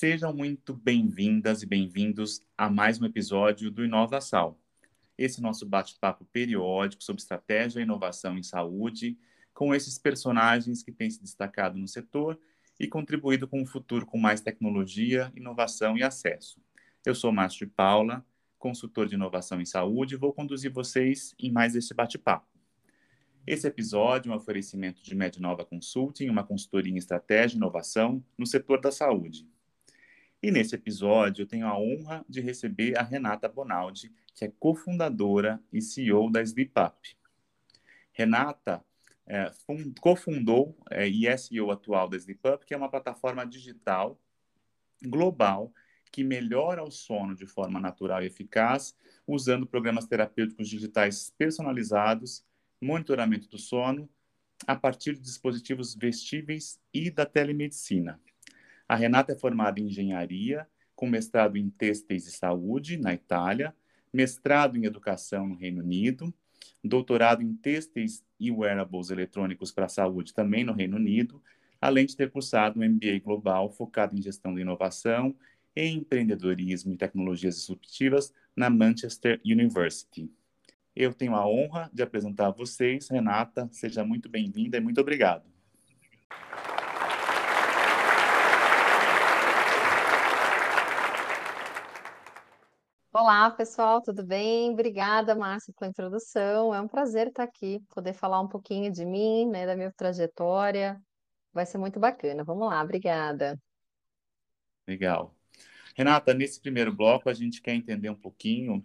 Sejam muito bem-vindas e bem-vindos a mais um episódio do Inovação. Esse nosso bate-papo periódico sobre estratégia e inovação em saúde, com esses personagens que têm se destacado no setor e contribuído com um futuro com mais tecnologia, inovação e acesso. Eu sou Márcio de Paula, consultor de inovação em saúde, e vou conduzir vocês em mais esse bate-papo. Esse episódio é um oferecimento de Mednova Consulting, uma consultoria em estratégia e inovação no setor da saúde. E nesse episódio eu tenho a honra de receber a Renata Bonaldi, que é cofundadora e CEO da SleepUp. Renata é, cofundou é, e é CEO atual da SleepUp, que é uma plataforma digital global que melhora o sono de forma natural e eficaz, usando programas terapêuticos digitais personalizados, monitoramento do sono, a partir de dispositivos vestíveis e da telemedicina. A Renata é formada em engenharia, com mestrado em têxteis e saúde, na Itália, mestrado em educação no Reino Unido, doutorado em têxteis e wearables eletrônicos para a saúde, também no Reino Unido, além de ter cursado um MBA global focado em gestão da inovação, em empreendedorismo e tecnologias disruptivas na Manchester University. Eu tenho a honra de apresentar a vocês, Renata. Seja muito bem-vinda e muito obrigado. Olá, pessoal, tudo bem? Obrigada, Márcia, pela introdução. É um prazer estar aqui, poder falar um pouquinho de mim, né, da minha trajetória. Vai ser muito bacana. Vamos lá, obrigada. Legal. Renata, nesse primeiro bloco, a gente quer entender um pouquinho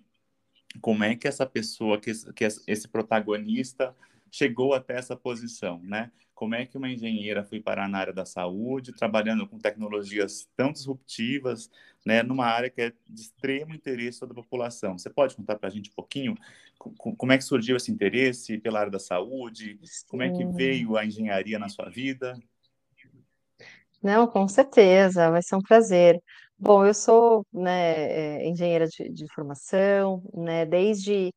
como é que essa pessoa, que esse protagonista chegou até essa posição, né? Como é que uma engenheira foi parar na área da saúde, trabalhando com tecnologias tão disruptivas, né, numa área que é de extremo interesse da população? Você pode contar para a gente um pouquinho como é que surgiu esse interesse pela área da saúde? Como é que veio a engenharia na sua vida? Não, com certeza, vai ser um prazer. Bom, eu sou, né, é, engenheira de, de formação, né, desde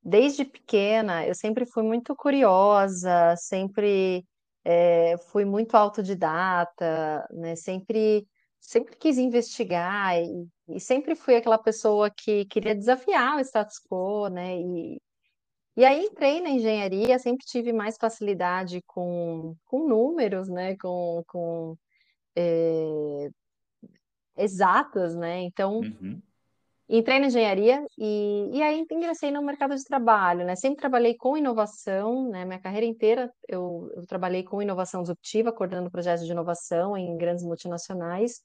desde pequena, eu sempre fui muito curiosa, sempre é, fui muito autodidata, né? Sempre, sempre quis investigar e, e, sempre fui aquela pessoa que queria desafiar o status quo, né? E, e aí entrei na engenharia, sempre tive mais facilidade com, com números, né? Com, com é, exatas, né? Então Uhum. Entrei na engenharia e, e aí ingressei no mercado de trabalho, né? Sempre trabalhei com inovação, né? Minha carreira inteira eu, eu trabalhei com inovação disruptiva, coordenando projetos de inovação em grandes multinacionais.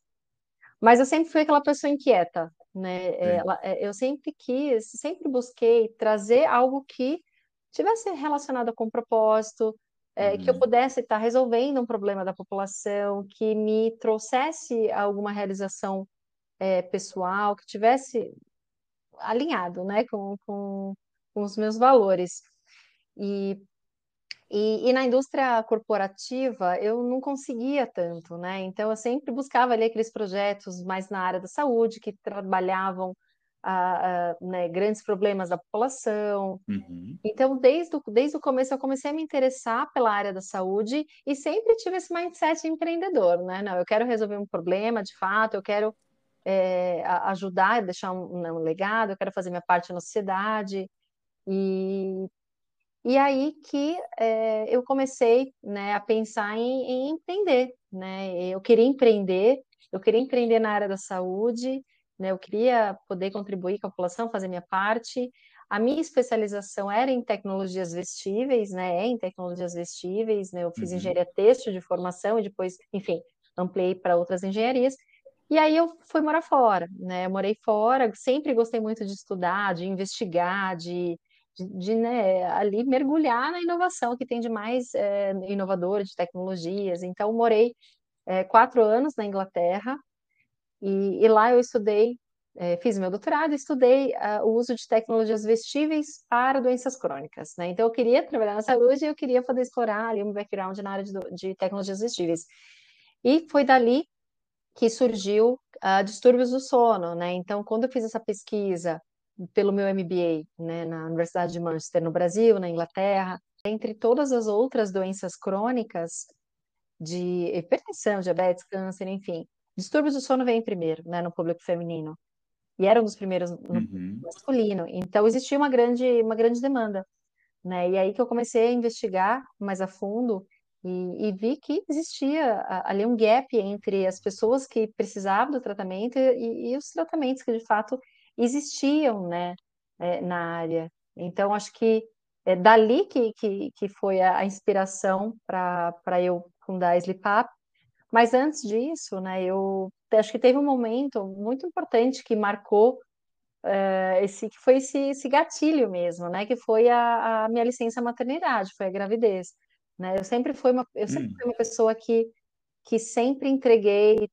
Mas eu sempre fui aquela pessoa inquieta, né? Ela, é, eu sempre quis, sempre busquei trazer algo que tivesse relacionado com propósito, é, que eu Uhum. pudesse estar resolvendo um problema da população, que me trouxesse alguma realização é, pessoal, que tivesse alinhado, né, com, com, com os meus valores. E, e, e, na indústria corporativa eu não conseguia tanto, né? Então eu sempre buscava ali aqueles projetos mais na área da saúde que trabalhavam a, a, né, grandes problemas da população. Uhum. Então, desde o, desde o começo, eu comecei a me interessar pela área da saúde e sempre tive esse mindset empreendedor, né? Não, eu quero resolver um problema de fato, eu quero é, ajudar, deixar um, né, um, legado, eu quero fazer minha parte na sociedade. E, e aí que é, eu comecei né, a pensar em, em, empreender. Né? Eu queria empreender, eu queria empreender na área da saúde, né? eu queria poder contribuir com a população, fazer minha parte. A minha especialização era em tecnologias vestíveis, né? É em tecnologias vestíveis, né? Eu fiz uhum. engenharia têxtil de formação e depois, enfim, ampliei para outras engenharias. E aí eu fui morar fora, né? Eu morei fora, sempre gostei muito de estudar, de investigar, de, de, de né, ali mergulhar na inovação que tem de mais é, inovador, de tecnologias. Então, morei é, quatro anos na Inglaterra e, e lá eu estudei, é, fiz meu doutorado estudei uh, o uso de tecnologias vestíveis para doenças crônicas, né? Então, eu queria trabalhar na saúde e eu queria poder explorar ali um background na área de, de tecnologias vestíveis. E foi dali que surgiu uh, distúrbios do sono, né? Então, quando eu fiz essa pesquisa pelo meu MBA, né, na Universidade de Manchester, no Brasil, na Inglaterra, entre todas as outras doenças crônicas de hipertensão, diabetes, câncer, enfim, distúrbios do sono vem primeiro, né, no público feminino. E era um dos primeiros no Uhum. masculino. Então existia uma grande, uma grande demanda, né? E aí que eu comecei a investigar mais a fundo e, e vi que existia ali um gap entre as pessoas que precisavam do tratamento e, e os tratamentos que de fato existiam, né, é, na área. Então acho que é dali que, que, que foi a, a inspiração para eu fundar a Slipap. Mas antes disso, né, eu acho que teve um momento muito importante que marcou uh, esse que foi esse, esse gatilho mesmo, né, que foi a, a minha licença maternidade, foi a gravidez. Né? Eu sempre fui uma, eu sempre Hum. fui uma pessoa que, que sempre entreguei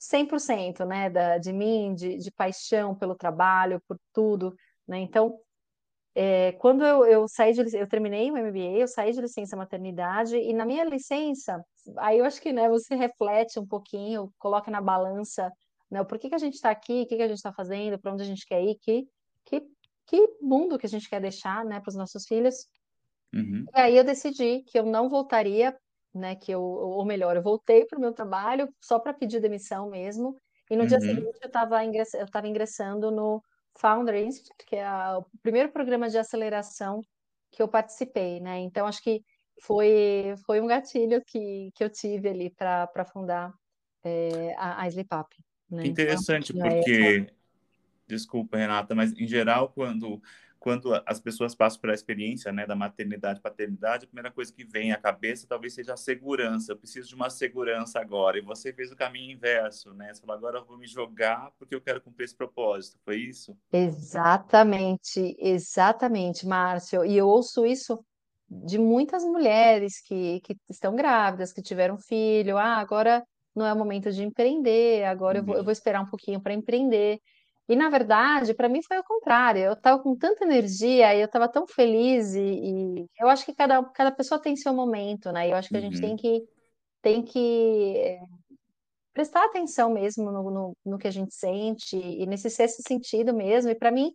100% né, da, de mim, de, de paixão pelo trabalho, por tudo. Né? Então, é, quando eu, eu saí de eu terminei o MBA, eu saí de licença maternidade e na minha licença, aí eu acho que né, você reflete um pouquinho, coloca na balança, né, o porquê que a gente está aqui, o que, que a gente está fazendo, para onde a gente quer ir, que, que, que mundo que a gente quer deixar né, para os nossos filhos. Uhum. E aí eu decidi que eu não voltaria, né, que eu, ou melhor, eu voltei para o meu trabalho só para pedir demissão mesmo. E no dia Uhum. seguinte eu estava ingress, ingressando no Founder Institute, que é o primeiro programa de aceleração que eu participei, né? Então acho que foi foi um gatilho que, que eu tive ali para fundar é, a, a Slipap. Né? Que Então, interessante, é essa- porque, desculpa, Renata, mas em geral, quando, quando as pessoas passam pela experiência né, da maternidade paternidade, a primeira coisa que vem à cabeça talvez seja a segurança. Eu preciso de uma segurança agora. E você fez o caminho inverso, né? Você falou, agora eu vou me jogar porque eu quero cumprir esse propósito. Foi isso? Exatamente, exatamente, Márcio. E eu ouço isso de muitas mulheres que, que estão grávidas, que tiveram filho. Ah, agora não é o momento de empreender, agora eu vou, eu vou esperar um pouquinho para empreender. E, na verdade, para mim foi o contrário. Eu estava com tanta energia e eu estava tão feliz. E, e eu acho que cada, cada pessoa tem seu momento, né? E eu acho que a gente Uhum. tem que, tem que eh, prestar atenção mesmo no, no, no que a gente sente e nesse sexto sentido mesmo. E para mim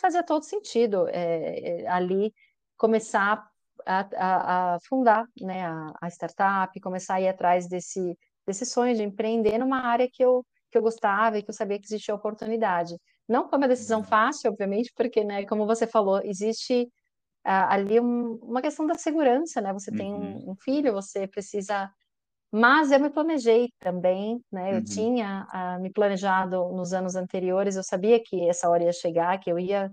fazia todo sentido é, é, ali começar a, a, a fundar né, a, a, startup, começar a ir atrás desse, desse sonho de empreender numa área que eu, que eu gostava e que eu sabia que existia oportunidade. Não foi uma decisão Uhum. fácil, obviamente, porque, né, como você falou, existe ah, ali um, uma questão da segurança, né? Você tem Uhum. um, um filho, você precisa mas eu me planejei também, né? Eu Uhum. tinha ah, me planejado nos anos anteriores, eu sabia que essa hora ia chegar, que eu ia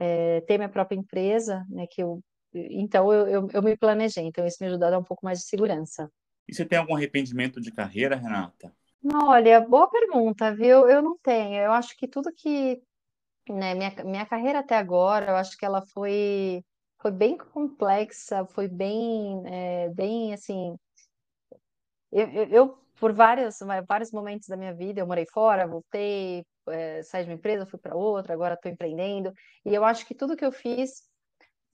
eh, ter minha própria empresa, né? Que eu, então eu, eu, eu me planejei, então isso me ajudou a dar um pouco mais de segurança. E você tem algum arrependimento de carreira, Renata? Olha, boa pergunta, viu? Eu não tenho. Eu acho que tudo que, né, minha, minha carreira até agora, eu acho que ela foi, foi bem complexa, foi bem, é, bem assim. Eu, eu, eu, por vários, vários momentos da minha vida, eu morei fora, voltei, é, saí de uma empresa, fui para outra, agora estou empreendendo. E eu acho que tudo que eu fiz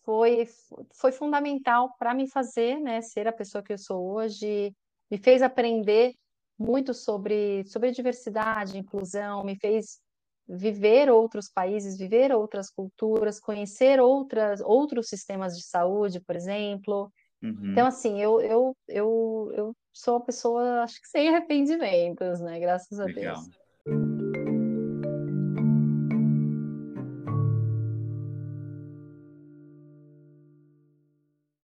foi, foi fundamental para me fazer, né, ser a pessoa que eu sou hoje, me fez aprender muito sobre, sobre diversidade, inclusão, me fez viver outros países, viver outras culturas, conhecer outras, outros sistemas de saúde, por exemplo. Uhum. Então, assim, eu, eu, eu, eu sou uma pessoa, acho que sem arrependimentos, né? Graças a Legal. Deus.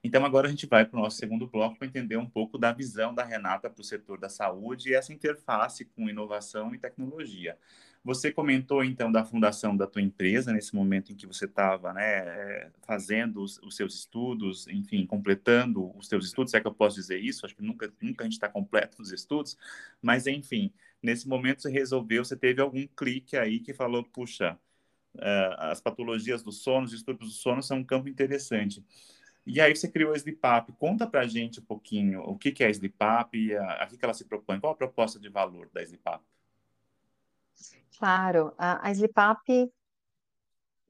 Então, agora a gente vai para o nosso segundo bloco para entender um pouco da visão da Renata para o setor da saúde e essa interface com inovação e tecnologia. Você comentou, então, da fundação da tua empresa, nesse momento em que você estava né, fazendo os, os, seus estudos, enfim, completando os seus estudos, se é que eu posso dizer isso, acho que nunca, nunca a gente está completo nos estudos, mas, enfim, nesse momento você resolveu, você teve algum clique aí que falou, puxa, uh, as patologias do sono, os distúrbios do sono são um campo interessante. E aí você criou a Slipap. Conta pra gente um pouquinho o que, é a Slipap e a, a que, ela se propõe. Qual a proposta de valor da Slipap? Claro, a, a Slipap,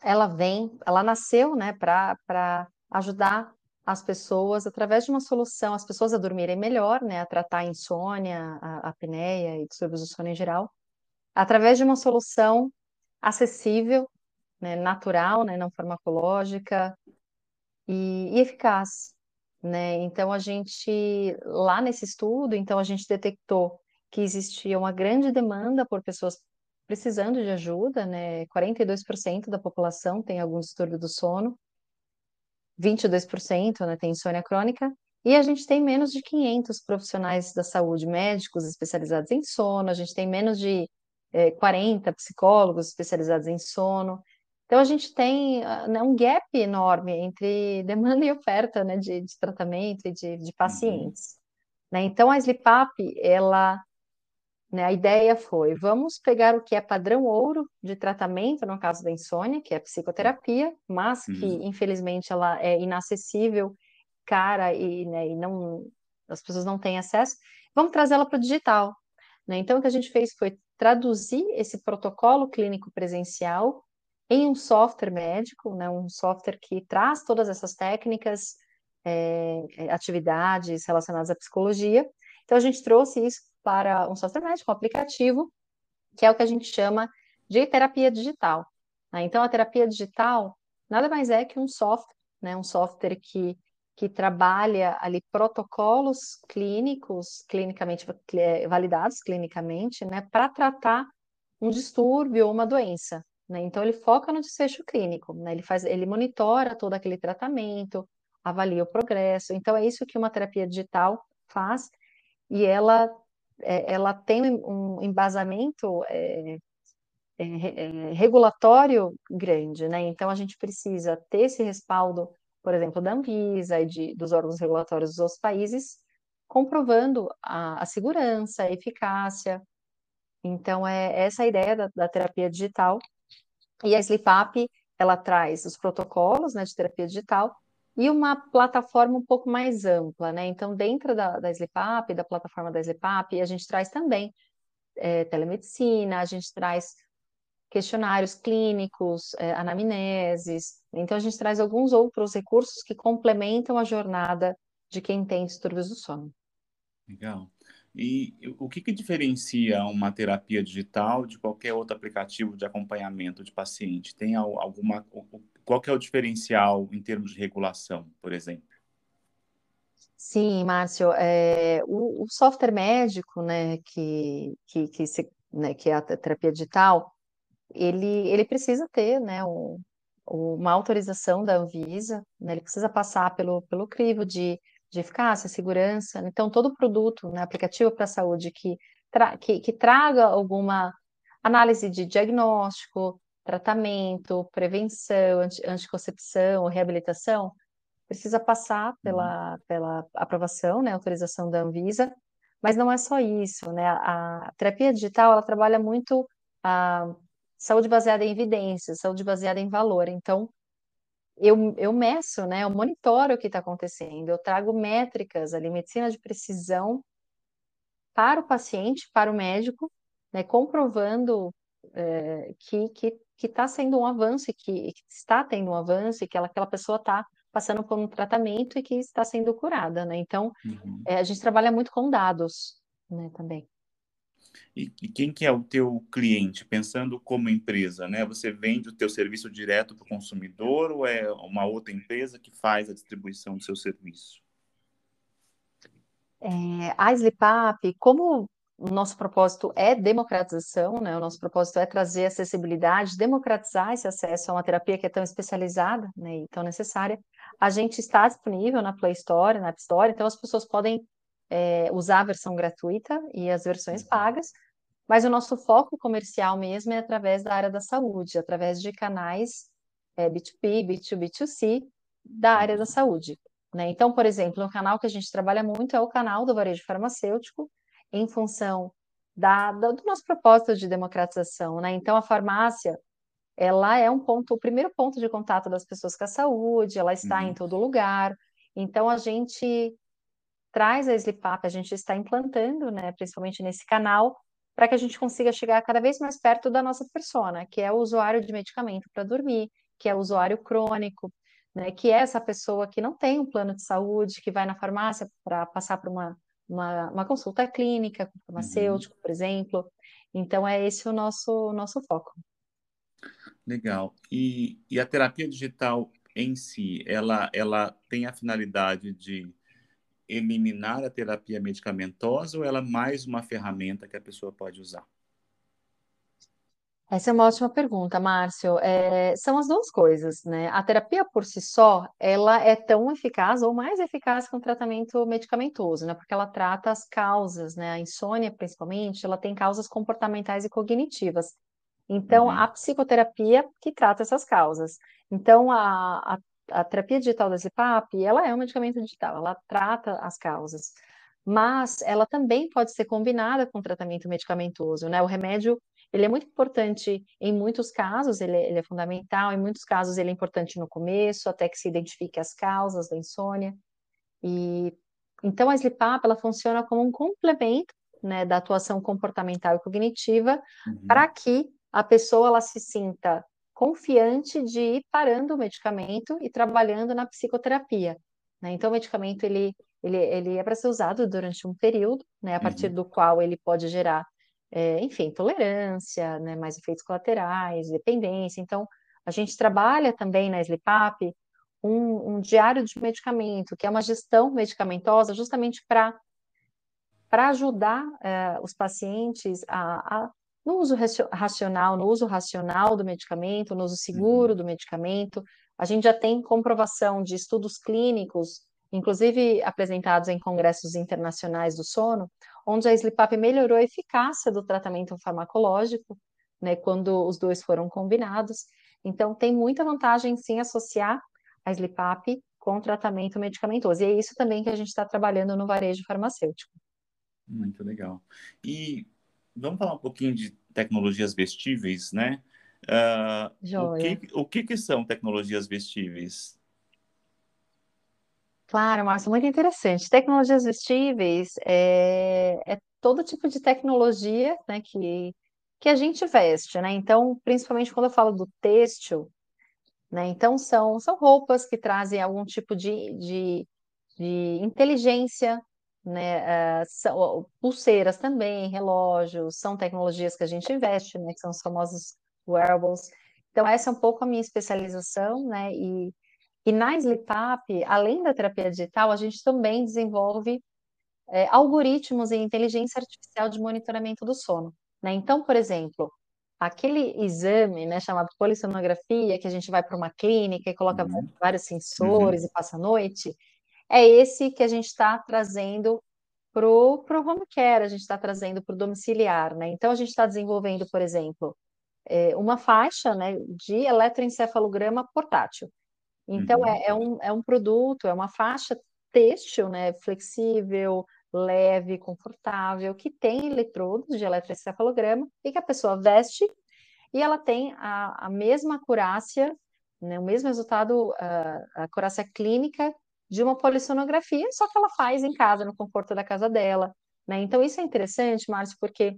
ela vem, ela nasceu, né, para ajudar as pessoas através de uma solução, as pessoas a dormirem melhor, né, a tratar a insônia, a apneia e distúrbios do sono em geral, através de uma solução acessível, né, natural, né, não farmacológica, e, e eficaz, né? Então a gente lá nesse estudo, então a gente detectou que existia uma grande demanda por pessoas precisando de ajuda, né? 42% da população tem algum distúrbio do sono, 22% né, tem insônia crônica, e a gente tem menos de 500 profissionais da saúde, médicos especializados em sono, a gente tem menos de é, 40 psicólogos especializados em sono. Então, a gente tem né, um gap enorme entre demanda e oferta né, de, de tratamento e de, de uhum. pacientes. Uhum. Né? Então, a SLIPAP, ela né? A ideia foi: vamos pegar o que é padrão ouro de tratamento, no caso da insônia, que é a psicoterapia, mas que uhum. infelizmente ela é inacessível, cara e, né, e não as pessoas não têm acesso. Vamos trazê-la para o digital. Né? Então, o que a gente fez foi traduzir esse protocolo clínico presencial em um software médico, né? um software que traz todas essas técnicas, é, atividades relacionadas à psicologia. Então, a gente trouxe isso para um software médico, um aplicativo, que é o que a gente chama de terapia digital. Né? Então, a terapia digital nada mais é que um software, né? um software que, que trabalha ali protocolos clínicos, clinicamente é, validados clinicamente, né? para tratar um distúrbio ou uma doença. Né? Então, ele foca no desfecho clínico, né? ele, faz, ele monitora todo aquele tratamento, avalia o progresso. Então, é isso que uma terapia digital faz, e ela é, ela tem um embasamento é, é, é, regulatório grande, né? Então a gente precisa ter esse respaldo, por exemplo, da Anvisa e de, dos órgãos regulatórios dos outros países, comprovando a, a segurança, a eficácia. Então é essa a ideia da, da terapia digital. E a SLIPAP, ela traz os protocolos né, de terapia digital e uma plataforma um pouco mais ampla, né? Então, dentro da, da SLIPAP, da plataforma da SLIPAP, a gente traz também é, telemedicina, a gente traz questionários clínicos, é, anamneses. Então, a gente traz alguns outros recursos que complementam a jornada de quem tem distúrbios do sono. Legal. E o que, que diferencia uma terapia digital de qualquer outro aplicativo de acompanhamento de paciente? Tem alguma. Qual que é o diferencial em termos de regulação, por exemplo? Sim, Márcio, é, o, o, software médico, né, que, que, que, se, né, que é a terapia digital, ele, ele precisa ter, né, um, uma autorização da Anvisa, né, ele precisa passar pelo, pelo crivo de de eficácia, segurança. Então, todo produto, né, aplicativo para a saúde que, tra que, que traga alguma análise de diagnóstico, tratamento, prevenção, anti anticoncepção, reabilitação, precisa passar pela, uhum. pela aprovação, né, autorização da Anvisa, mas não é só isso, né, a, a terapia digital, ela trabalha muito a saúde baseada em evidências, saúde baseada em valor, então, eu, eu meço, né? Eu monitoro o que está acontecendo, eu trago métricas ali, medicina de precisão para o paciente, para o médico, né? Comprovando é, que que que está sendo um avanço e que, que, está tendo um avanço e que ela, aquela pessoa está passando por um tratamento e que está sendo curada, né? Então, uhum. é, a gente trabalha muito com dados, né? Também. E, e, quem que é o teu cliente? Pensando como empresa, né? Você vende o teu serviço direto para o consumidor ou é uma outra empresa que faz a distribuição do seu serviço? É, a Slipap, como o nosso propósito é democratização, né? O nosso propósito é trazer acessibilidade, democratizar esse acesso a uma terapia que é tão especializada né, e tão necessária. A gente está disponível na Play Store, na App Store, então as pessoas podem é, usar a versão gratuita e as versões uhum. pagas, mas o nosso foco comercial mesmo é através da área da saúde, através de canais é, B2B, B2B, B2C da área da saúde. Né? Então, por exemplo, um canal que a gente trabalha muito é o canal do varejo farmacêutico, em função da, da, do nosso propósito de democratização. Né? Então, a farmácia ela é um ponto, o primeiro ponto de contato das pessoas com a saúde, ela está uhum. em todo lugar. Então, a gente traz a Slipap, a gente está implantando, né, principalmente nesse canal, para que a gente consiga chegar cada vez mais perto da nossa persona, que é o usuário de medicamento para dormir, que é o usuário crônico, né, que é essa pessoa que não tem um plano de saúde, que vai na farmácia para passar por uma, uma, uma, consulta clínica com farmacêutico, uhum. por exemplo. Então, é esse o nosso, nosso foco. Legal. E, e a terapia digital em si, ela, ela tem a finalidade de eliminar a terapia medicamentosa ou ela é mais uma ferramenta que a pessoa pode usar? Essa é uma ótima pergunta, Márcio. É, são as duas coisas, né? A terapia por si só, ela é tão eficaz ou mais eficaz que um tratamento medicamentoso, né? Porque ela trata as causas, né? A insônia, principalmente, ela tem causas comportamentais e cognitivas. Então, Uhum, a psicoterapia que trata essas causas. Então, a, a, a terapia digital da ZPAP, ela é um medicamento digital, ela trata as causas. Mas ela também pode ser combinada com tratamento medicamentoso, né? O remédio ele é muito importante em muitos casos, ele, é, ele é fundamental, em muitos casos ele é importante no começo, até que se identifique as causas da insônia. E então a SLIPAP ela funciona como um complemento, né, da atuação comportamental e cognitiva para uhum, que a pessoa ela se sinta confiante de ir parando o medicamento e trabalhando na psicoterapia. Né? Então o medicamento ele, ele, ele é para ser usado durante um período, né, a partir uhum, do qual ele pode gerar é, enfim, tolerância, né, mais efeitos colaterais, dependência. Então, a gente trabalha também na SLIPAP um, um diário de medicamento, que é uma gestão medicamentosa, justamente para para ajudar é, os pacientes a, a, no uso racional, no uso racional do medicamento, no uso seguro uhum, do medicamento. A gente já tem comprovação de estudos clínicos, inclusive apresentados em congressos internacionais do sono, onde a SLIPAP melhorou a eficácia do tratamento farmacológico, né, quando os dois foram combinados. Então, tem muita vantagem, sim, associar a SLIPAP com o tratamento medicamentoso. E é isso também que a gente está trabalhando no varejo farmacêutico. muito legal. E vamos falar um pouquinho de tecnologias vestíveis, né? Uh, o que, o que, que são tecnologias vestíveis? Claro, Márcio, muito interessante. Tecnologias vestíveis é, é todo tipo de tecnologia, né, que, que a gente veste, né? Então, principalmente quando eu falo do têxtil, né? Então, são, são roupas que trazem algum tipo de, de, de inteligência, né? ah, são, pulseiras também, relógios, são tecnologias que a gente investe, né? Que são os famosos wearables. Então, essa é um pouco a minha especialização, né? E, e na SleepUp, além da terapia digital, a gente também desenvolve é, algoritmos e inteligência artificial de monitoramento do sono. Né? Então, por exemplo, aquele exame né, chamado polissonografia, que a gente vai para uma clínica e coloca Uhum, vários uhum, sensores e passa a noite, é esse que a gente está trazendo para o home care, a gente está trazendo para o domiciliar. Né? Então, a gente está desenvolvendo, por exemplo, é, uma faixa né, de eletroencefalograma portátil. Então, uhum, é, é um, é um produto, é uma faixa têxtil, né, flexível, leve, confortável, que tem eletrodos de eletroencefalograma e que a pessoa veste e ela tem a, a mesma acurácia, né, o mesmo resultado, a, a acurácia clínica de uma polissonografia, só que ela faz em casa, no conforto da casa dela. Né? Então, isso é interessante, Márcio, porque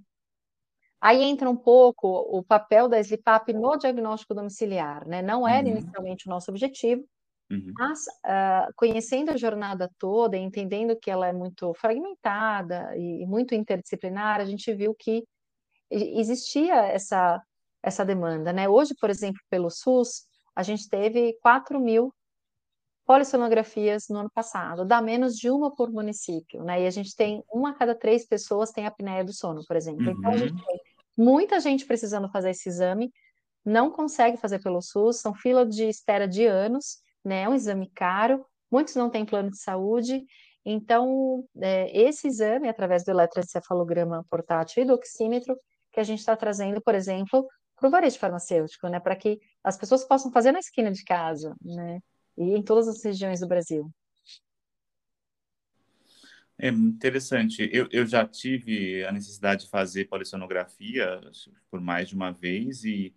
Aí entra um pouco o papel da SLIPAP no diagnóstico domiciliar, né? Não era uhum, inicialmente o nosso objetivo, uhum. mas, ah, conhecendo a jornada toda, entendendo que ela é muito fragmentada e muito interdisciplinar, a gente viu que existia essa, essa demanda, né? Hoje, por exemplo, pelo SUS, a gente teve 4 mil polissonografias no ano passado, dá menos de uma por município, né? E a gente tem uma a cada três pessoas tem apneia do sono, por exemplo. Então, a gente Uhum. tem muita gente precisando fazer esse exame, não consegue fazer pelo SUS, são fila de espera de anos, né? É um exame caro, muitos não têm plano de saúde, então é, esse exame, através do eletroencefalograma portátil e do oxímetro, que a gente está trazendo, por exemplo, para o varejo farmacêutico, né? Para que as pessoas possam fazer na esquina de casa, né? E em todas as regiões do Brasil. É interessante. Eu, eu já tive a necessidade de fazer polissonografia por mais de uma vez e,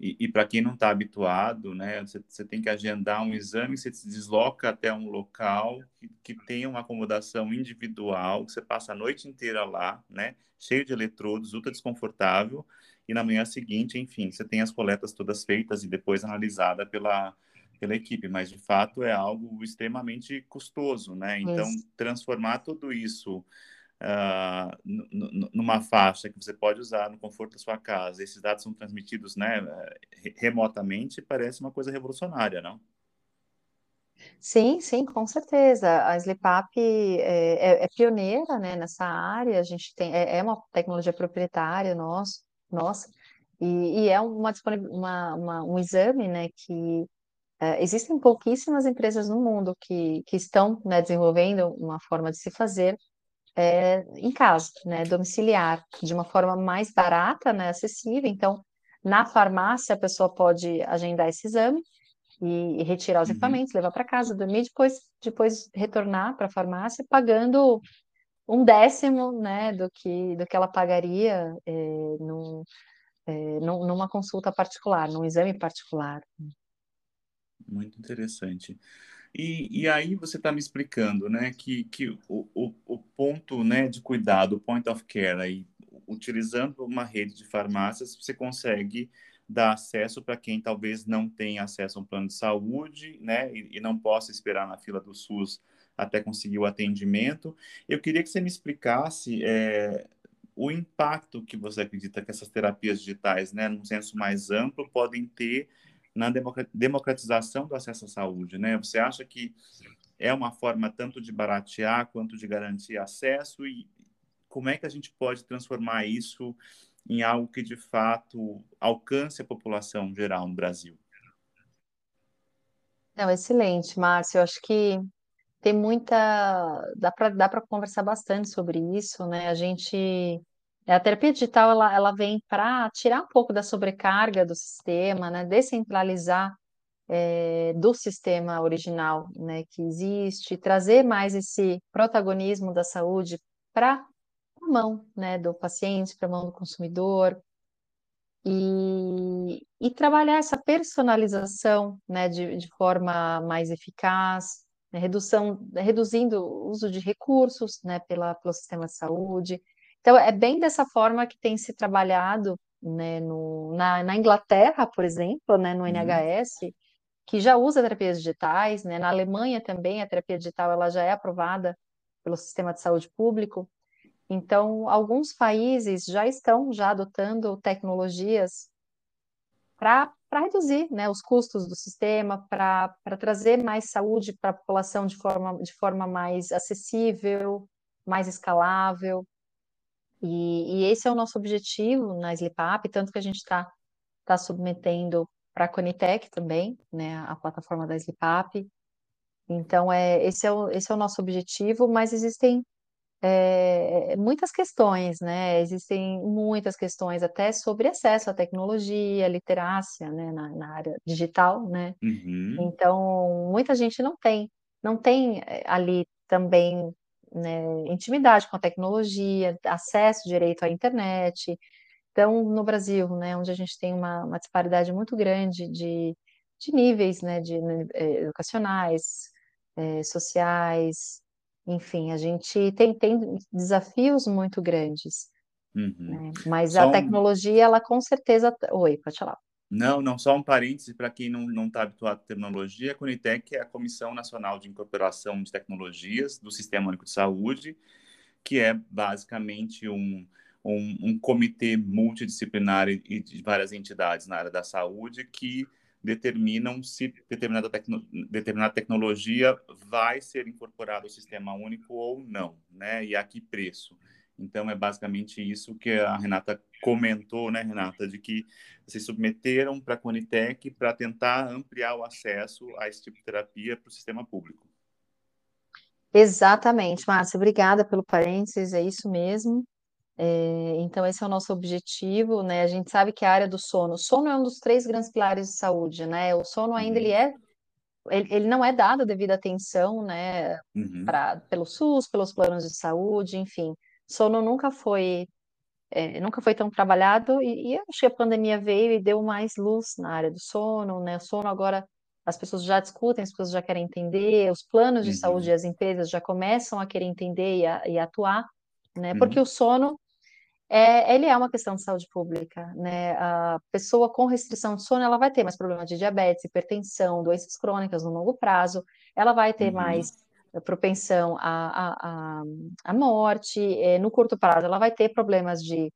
e, e para quem não está habituado, né, você, você tem que agendar um exame, você se desloca até um local que, que tem uma acomodação individual, que você passa a noite inteira lá, né, cheio de eletrodos, ultra desconfortável, e na manhã seguinte, enfim, você tem as coletas todas feitas e depois analisada pela pela equipe, mas de fato é algo extremamente custoso, né? Então, Isso. transformar tudo isso uh, numa faixa que você pode usar no conforto da sua casa, esses dados são transmitidos, né, remotamente, parece uma coisa revolucionária, não? Sim, sim, com certeza. A Sleepap é, é, é pioneira, né, nessa área. A gente tem é, é uma tecnologia proprietária nosso, nossa, e, e é uma, uma, uma, um exame, né, que é, existem pouquíssimas empresas no mundo que, que estão, né, desenvolvendo uma forma de se fazer é, em casa, né, domiciliar, de uma forma mais barata, né, acessível. Então, na farmácia a pessoa pode agendar esse exame e, e retirar os Uhum. equipamentos, levar para casa, dormir, depois, depois retornar para a farmácia pagando um décimo, né, do que, do que ela pagaria é, num, é, numa consulta particular, num exame particular. Muito interessante. E, e aí você está me explicando, né, que, que o, o, o, ponto, né, de cuidado, o point of care, aí, utilizando uma rede de farmácias, você consegue dar acesso para quem talvez não tenha acesso a um plano de saúde, né, e, e, não possa esperar na fila do SUS até conseguir o atendimento. Eu queria que você me explicasse é, o impacto que você acredita que essas terapias digitais, né, num senso mais amplo, podem ter na democratização do acesso à saúde, né? Você acha que é uma forma tanto de baratear quanto de garantir acesso e como é que a gente pode transformar isso em algo que de fato alcance a população geral no Brasil? Não, excelente, Márcio. Eu acho que tem muita. dá para conversar bastante sobre isso, né? A gente a terapia digital ela, ela vem para tirar um pouco da sobrecarga do sistema, né? Descentralizar é, do sistema original, né? Que existe, trazer mais esse protagonismo da saúde para a mão, né? Do paciente, para a mão do consumidor. E, e trabalhar essa personalização, né? De, de forma mais eficaz, né, redução, reduzindo o uso de recursos, né? Pela, pelo sistema de saúde então, é bem dessa forma que tem se trabalhado né, no, na, na, Inglaterra, por exemplo, né, no NHS, uhum. que já usa terapias digitais, né, na Alemanha também a terapia digital ela já é aprovada pelo sistema de saúde público. Então, alguns países já estão já adotando tecnologias para reduzir né, os custos do sistema, para trazer mais saúde para a população de forma, de forma mais acessível, mais escalável. E, e, esse é o nosso objetivo na Slipap, tanto que a gente está tá submetendo para a Conitec também, né, a plataforma da Slipap. Então, é, esse, é o, esse é o nosso objetivo, mas existem é, muitas questões, né? Existem muitas questões até sobre acesso à tecnologia, literacia, né, na, na área digital, né? Uhum. Então, muita gente não tem, não tem é, ali também né, intimidade com a tecnologia, acesso direito à internet. Então, no Brasil, né, onde a gente tem uma, uma disparidade muito grande de, de níveis né, de, né, educacionais, é, sociais, enfim, a gente tem, tem desafios muito grandes. Uhum. Né? Mas Só a tecnologia, ela com certeza. Oi, pode falar. Não, não, só um parêntese para quem não está habituado à tecnologia, a Conitec é a Comissão Nacional de Incorporação de Tecnologias do Sistema Único de Saúde, que é basicamente um, um, um comitê multidisciplinar e de várias entidades na área da saúde que determinam se determinada, tecno, determinada tecnologia vai ser incorporada ao sistema único ou não, né? E a que preço. Então, é basicamente isso que a Renata comentou, né, Renata, de que se submeteram para a Conitec para tentar ampliar o acesso a esse tipo de terapia para o sistema público. Exatamente, Márcia, obrigada pelo parênteses, é isso mesmo. É, então, esse é o nosso objetivo, né? A gente sabe que a área do sono, o sono é um dos três grandes pilares de saúde, né? O sono ainda uhum. ele é, ele, ele, não é dado devida atenção, né? Uhum. Pra, pelo SUS, pelos planos de saúde, enfim sono nunca foi é, nunca foi tão trabalhado e, e acho que a pandemia veio e deu mais luz na área do sono, né? O sono agora as pessoas já discutem, as pessoas já querem entender, os planos de uhum. saúde e as empresas já começam a querer entender e, a, e atuar, né? Uhum. Porque o sono é, ele é uma questão de saúde pública, né? A pessoa com restrição de sono, ela vai ter mais problemas de diabetes, hipertensão, doenças crônicas no longo prazo, ela vai ter uhum. mais propensão à, à, à morte, é, no curto prazo ela vai ter problemas de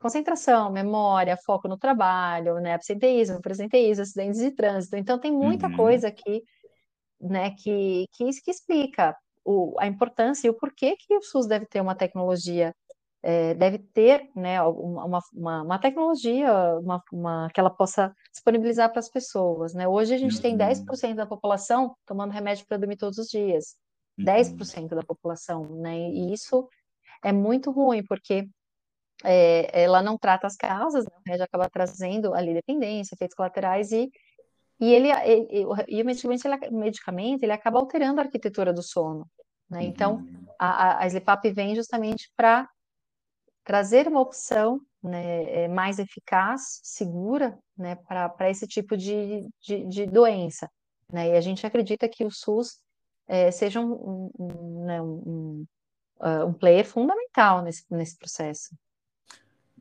concentração, memória, foco no trabalho, né, absenteísmo, presenteísmo, acidentes de trânsito. Então tem muita uhum. coisa que né, que, que, que explica o, a importância e o porquê que o SUS deve ter uma tecnologia, é, deve ter né, uma, uma, uma tecnologia uma, uma, que ela possa disponibilizar para as pessoas. Né? Hoje a gente uhum. tem 10% da população tomando remédio para dormir todos os dias. Uhum. 10% da população, né? E isso é muito ruim, porque é, ela não trata as causas, né? remédio acaba trazendo ali dependência, efeitos colaterais e e ele, ele e o medicamento ele, o medicamento ele acaba alterando a arquitetura do sono, né? Então uhum. a, a Sleepap vem justamente para trazer uma opção né, é, mais eficaz, segura, né, para esse tipo de, de, de, doença. Né? E a gente acredita que o SUS é, seja um, um, né, um, uh, um player fundamental nesse, nesse processo.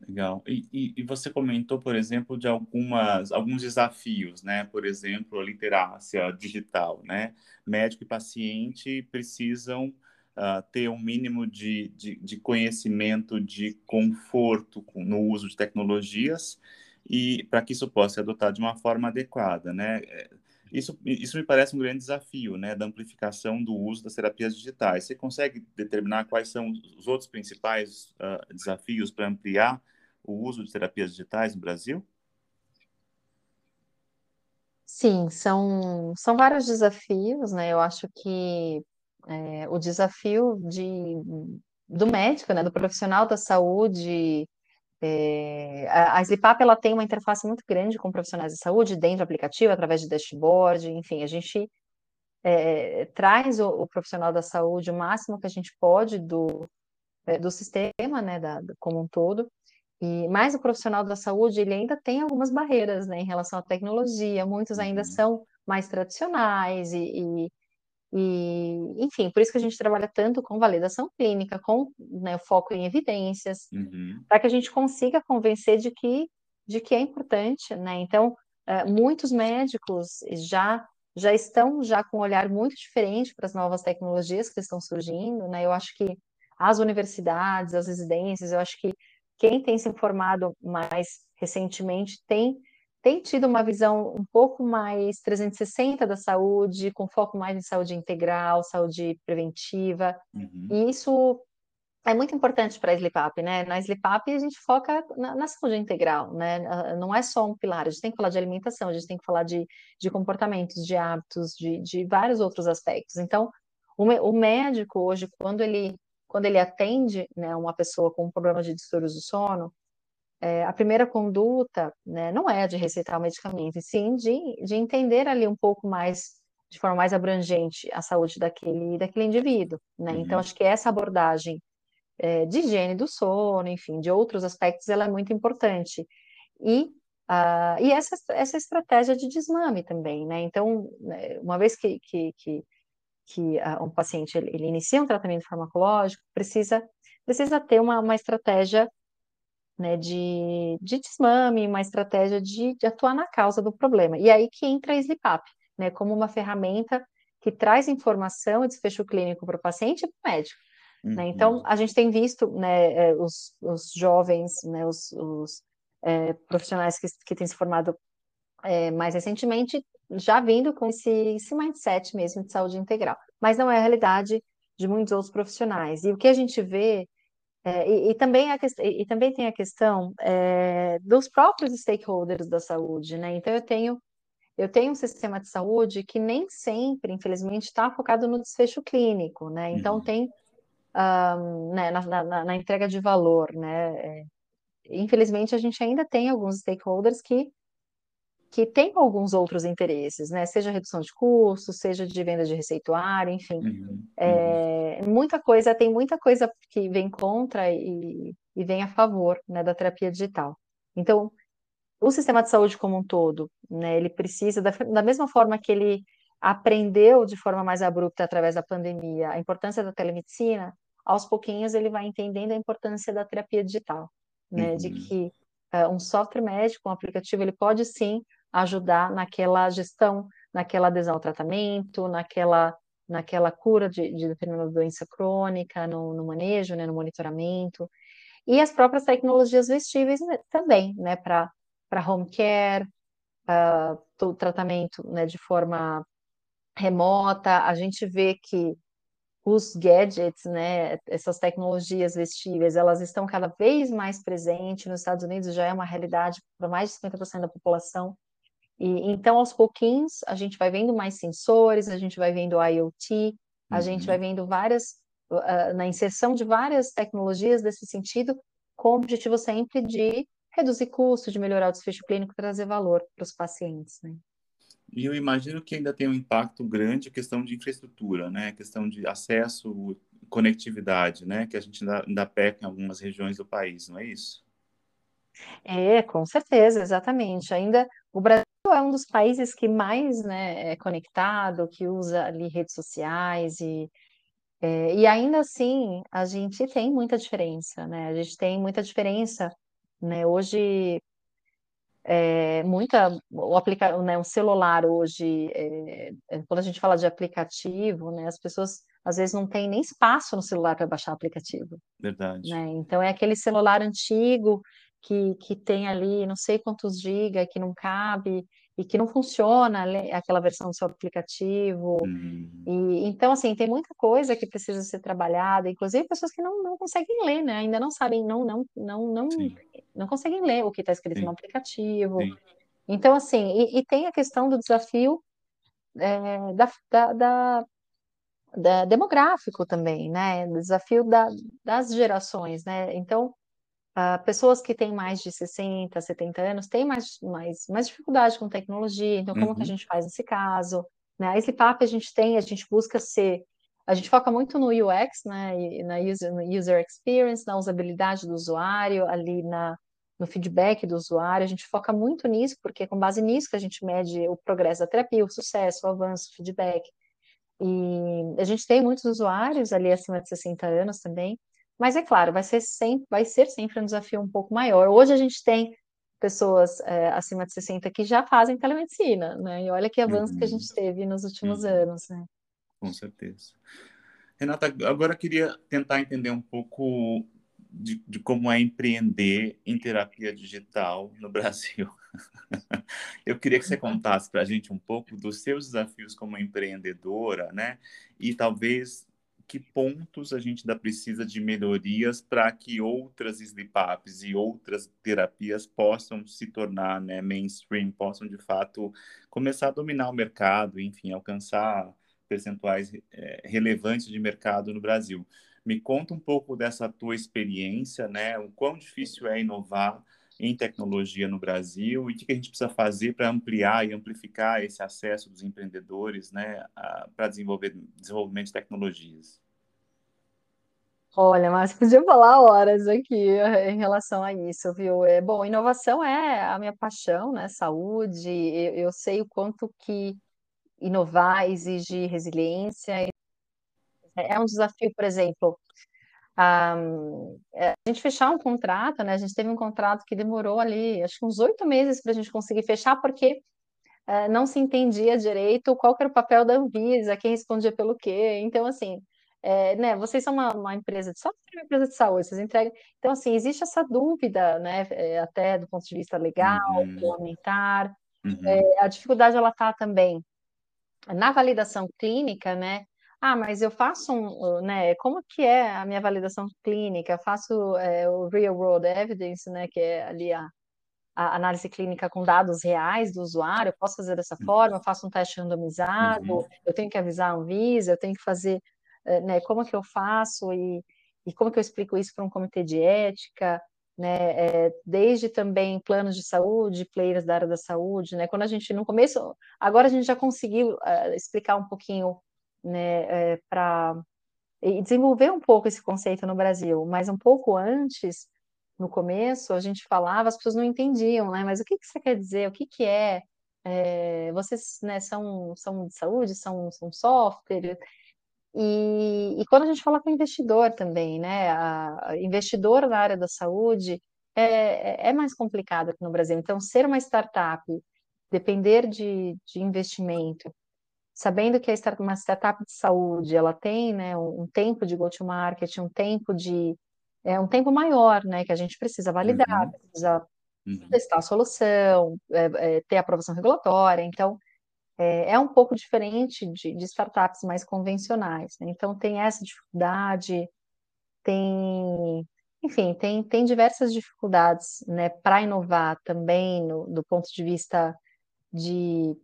Legal. E, e, e, você comentou, por exemplo, de algumas, alguns desafios, né? Por exemplo, a literácia digital, né? Médico e paciente precisam uh, ter um mínimo de, de, de, conhecimento, de conforto no uso de tecnologias e para que isso possa ser adotado de uma forma adequada, né? Isso, isso me parece um grande desafio, né, da amplificação do uso das terapias digitais. Você consegue determinar quais são os outros principais uh, desafios para ampliar o uso de terapias digitais no Brasil? Sim, são, são vários desafios, né? Eu acho que é, o desafio de, do médico, né, do profissional da saúde, é, a, a Slipap, ela tem uma interface muito grande com profissionais de saúde dentro do aplicativo, através de dashboard, enfim, a gente é, traz o, o, profissional da saúde o máximo que a gente pode do, é, do sistema, né, da, como um todo, e, mas o profissional da saúde, ele ainda tem algumas barreiras, né, em relação à tecnologia, muitos ainda uhum. são mais tradicionais e, e, e, enfim, por isso que a gente trabalha tanto com validação clínica, com né, foco em evidências, uhum. para que a gente consiga convencer de que, de que é importante, né, então, uh, muitos médicos já já estão já com um olhar muito diferente para as novas tecnologias que estão surgindo, né, eu acho que as universidades, as residências, eu acho que quem tem se informado mais recentemente tem, tem tido uma visão um pouco mais 360 da saúde, com foco mais em saúde integral, saúde preventiva, uhum. e isso é muito importante para a Sleep né? Na Sleep a gente foca na, na, saúde integral, né? Não é só um pilar, a gente tem que falar de alimentação, a gente tem que falar de, de comportamentos, de hábitos, de, de vários outros aspectos. Então, o, o médico hoje, quando ele quando ele atende né, uma pessoa com um problema de distúrbios do sono, é, a primeira conduta né, não é de receitar o medicamento, e sim de, de entender ali um pouco mais, de forma mais abrangente, a saúde daquele, daquele indivíduo. Né? Uhum. Então, acho que essa abordagem é, de higiene do sono, enfim, de outros aspectos, ela é muito importante. E, uh, e essa, essa estratégia de desmame também, né? Então, né, uma vez que, que, que que uh, um paciente ele, ele, inicia um tratamento farmacológico, precisa, precisa ter uma, uma estratégia né, de, de desmame, uma estratégia de, de, atuar na causa do problema. E aí que entra a SLIPAP, né, como uma ferramenta que traz informação e desfecho clínico para o paciente e para o médico. Uhum. Né? Então, a gente tem visto né, é, os, os jovens, né, os, os é, profissionais que, que têm se formado é, mais recentemente, já vindo com esse, esse mindset mesmo de saúde integral. Mas não é a realidade de muitos outros profissionais. E o que a gente vê, é, e, e, também a, e também tem a questão é, dos próprios stakeholders da saúde, né? Então eu tenho eu tenho um sistema de saúde que nem sempre, infelizmente, está focado no desfecho clínico, né? Então uhum. tem um, né, na, na, na, entrega de valor, né? É, infelizmente a gente ainda tem alguns stakeholders que que tem alguns outros interesses, né? Seja redução de custos, seja de venda de receituário, enfim. Uhum, é, uhum. muita coisa, tem muita coisa que vem contra e, e vem a favor né, da terapia digital. Então, o sistema de saúde como um todo, né, ele precisa, da, da mesma forma que ele aprendeu de forma mais abrupta através da pandemia a importância da telemedicina, aos pouquinhos ele vai entendendo a importância da terapia digital, né, uhum. de que uh, um software médico, um aplicativo, ele pode sim ajudar naquela gestão, naquela adesão ao tratamento, naquela, naquela cura de, de determinada doença crônica, no, no manejo, né, no monitoramento, e as próprias tecnologias vestíveis também, né, para home care, tratamento né, de forma remota, a gente vê que os gadgets, né, essas tecnologias vestíveis, elas estão cada vez mais presentes. Nos Estados Unidos já é uma realidade para mais de 50% da população. E então, aos pouquinhos, a gente vai vendo mais sensores, a gente vai vendo IoT, a uhum. gente vai vendo várias uh, na inserção de várias tecnologias desse sentido, com o objetivo sempre de reduzir custo, de melhorar o desfecho clínico, trazer valor para os pacientes, né? E eu imagino que ainda tem um impacto grande a questão de infraestrutura, né? A questão de acesso, conectividade, né? Que a gente ainda, ainda peca em algumas regiões do país, não é isso? É, com certeza, exatamente. Ainda o Brasil é um dos países que mais, né, é conectado, que usa ali redes sociais e é, e ainda assim a gente tem muita diferença, né? A gente tem muita diferença, né? Hoje é, muita o aplica, né, um celular hoje, é, é, quando a gente fala de aplicativo, né, as pessoas às vezes não têm nem espaço no celular para baixar o aplicativo. Verdade. Né? Então é aquele celular antigo que, que tem ali não sei quantos gigas que não cabe e que não funciona aquela versão do seu aplicativo. Uhum. E, então, assim, tem muita coisa que precisa ser trabalhada, inclusive pessoas que não, não conseguem ler, né? Ainda não sabem, não, não, não, não, não conseguem ler o que está escrito Sim. no aplicativo. Sim. Então, assim, e, e, tem a questão do desafio é, da, da, da, da, demográfico também, né? O desafio da, das gerações, né? Então, Uh, pessoas que têm mais de 60, 70 anos têm mais, mais, mais dificuldade com tecnologia, então como uhum. que a uhum. gente faz nesse caso? Né? A Slipap a gente tem, a gente busca ser, a gente foca muito no UX, né? E na user, user experience, na usabilidade do usuário, ali na, no feedback do usuário, a gente foca muito nisso, porque é com base nisso que a gente mede o progresso da terapia, o sucesso, o avanço, o feedback. E a gente tem muitos usuários ali acima de 60 anos também, mas é claro, vai ser sempre, vai ser sempre um desafio um pouco maior. Hoje a gente tem pessoas é, acima de 60 que já fazem telemedicina, né? E olha que avanço uhum. que a gente uhum. teve nos últimos uhum. anos, né? Com certeza. Renata, agora queria tentar entender um pouco de, de como é empreender em terapia digital no Brasil. Eu queria que você contasse para a gente um pouco dos seus desafios como empreendedora, né? E talvez que pontos a gente ainda precisa de melhorias para que outras sleep-apps e outras terapias possam se tornar né, mainstream, possam de fato começar a dominar o mercado, enfim, alcançar percentuais é, relevantes de mercado no Brasil. Me conta um pouco dessa tua experiência, né? O quão difícil é inovar em tecnologia no Brasil e o que a gente precisa fazer para ampliar e amplificar esse acesso dos empreendedores né, para desenvolver desenvolvimento de tecnologias. Olha, mas podia falar horas aqui eh, em relação a isso, viu? É, bom, inovação é a minha paixão, né? Saúde, eu, eu sei o quanto que inovar exige resiliência. É um desafio, por exemplo, a, é, a gente fechar um contrato, né? A gente teve um contrato que demorou ali, acho que uns oito meses para a gente conseguir fechar, porque é, não se entendia direito qual era o papel da Anvisa, quem respondia pelo quê. Então, assim, é, né, vocês são uma, uma, empresa de software, uma empresa de saúde, vocês entregam. Então, assim, existe essa dúvida, né, é, até do ponto de vista legal, uhum. regulamentar. Uhum. É, a dificuldade ela está também na validação clínica, né? Ah, mas eu faço um, né? Como que é a minha validação clínica? Eu faço é, o real world evidence, né? Que é ali a, a, análise clínica com dados reais do usuário. Eu posso fazer dessa uhum. forma? Eu faço um teste randomizado? Uhum. Eu tenho que avisar a Anvisa? Eu tenho que fazer né, como que eu faço e, e como que eu explico isso para um comitê de ética, né, é, desde também planos de saúde, players da área da saúde, né, quando a gente no começo, agora a gente já conseguiu uh, explicar um pouquinho, né, é, para e desenvolver um pouco esse conceito no Brasil, mas um pouco antes, no começo, a gente falava, as pessoas não entendiam, né, mas o que que você quer dizer, o que que é, é vocês, né, são, são de saúde, são, são software, e, e, quando a gente fala com investidor também, né? A, a investidor na área da saúde é, é, é mais complicado aqui no Brasil. Então, ser uma startup, depender de, de investimento, sabendo que a uma startup de saúde ela tem né, um, um tempo de go-to-market, um tempo de é um tempo maior, né? Que a gente precisa validar, uhum. precisa uhum. testar a solução, é, é, ter aprovação regulatória. Então, é, é um pouco diferente de, de startups mais convencionais. Né? Então, tem essa dificuldade, tem, enfim, tem, tem diversas dificuldades né, para inovar também, no, do ponto de vista de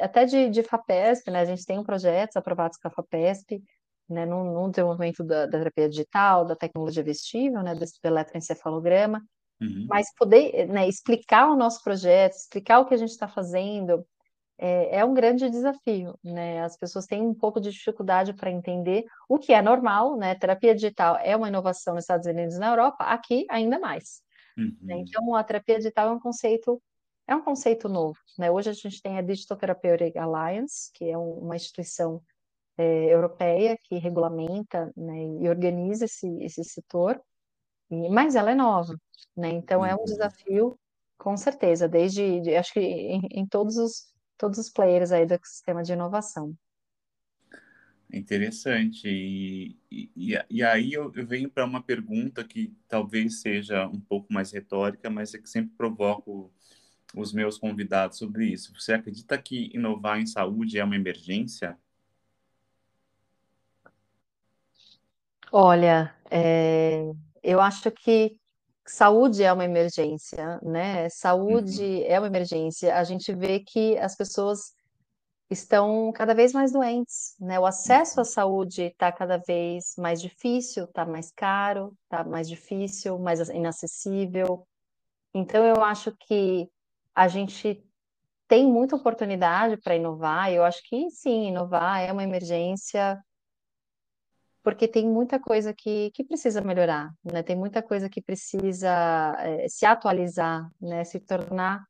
até de, de FAPESP, né? A gente tem projetos aprovados com a FAPESP, né, no, no desenvolvimento da, da, terapia digital, da tecnologia vestível, né, do, do eletroencefalograma, uhum. mas poder né, explicar o nosso projeto, explicar o que a gente está fazendo, é, é, um grande desafio, né? As pessoas têm um pouco de dificuldade para entender o que é normal, né? Terapia digital é uma inovação nos Estados Unidos e na Europa, aqui ainda mais. Uhum. Então, a terapia digital é um conceito é um conceito novo, né? Hoje a gente tem a Digital Therapeutic Alliance, que é uma instituição é, europeia que regulamenta né, e organiza esse, esse setor, e, mas ela é nova, né? Então é um uhum. desafio, com certeza, desde de, acho que em, em, todos os todos os players aí do sistema de inovação. Interessante. E, e, e aí eu, eu venho para uma pergunta que talvez seja um pouco mais retórica, mas é que sempre provoco os meus convidados sobre isso. Você acredita que inovar em saúde é uma emergência? Olha, é, eu acho que saúde é uma emergência, né? Saúde uhum. é uma emergência. A gente vê que as pessoas estão cada vez mais doentes, né? O acesso à saúde está cada vez mais difícil, está mais caro, está mais difícil, mais inacessível. Então, eu acho que a gente tem muita oportunidade para inovar. Eu acho que sim, inovar é uma emergência porque tem muita coisa que, que precisa melhorar, né? Tem muita coisa que precisa é, se atualizar, né? Se tornar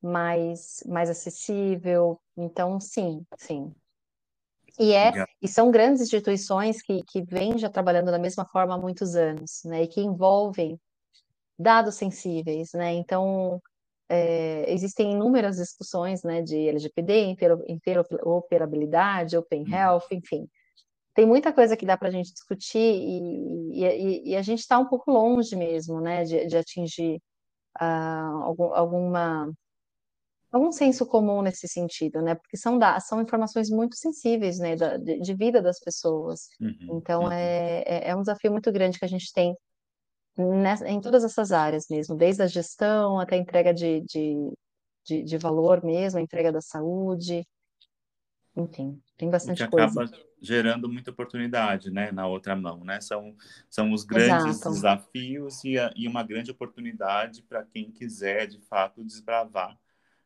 mais, mais acessível. Então, sim, sim. E, é, e são grandes instituições que, que vêm já trabalhando da mesma forma há muitos anos, né? E que envolvem dados sensíveis, né? Então, é, existem inúmeras discussões, né? De LGPD, interoperabilidade, Open uhum. Health, enfim tem muita coisa que dá para a gente discutir e, e, e a gente está um pouco longe mesmo, né, de, de atingir uh, algum, alguma algum senso comum nesse sentido, né, porque são da, são informações muito sensíveis, né, da, de, de, vida das pessoas. Uhum, então uhum. É, é, é um desafio muito grande que a gente tem nessa, em todas essas áreas mesmo, desde a gestão até a entrega de, de, de, de valor mesmo, a entrega da saúde, enfim, tem bastante coisa. Acaba gerando muita oportunidade, né, na outra mão, né? São, são os grandes Exato. desafios e, a, e uma grande oportunidade para quem quiser, de fato, desbravar,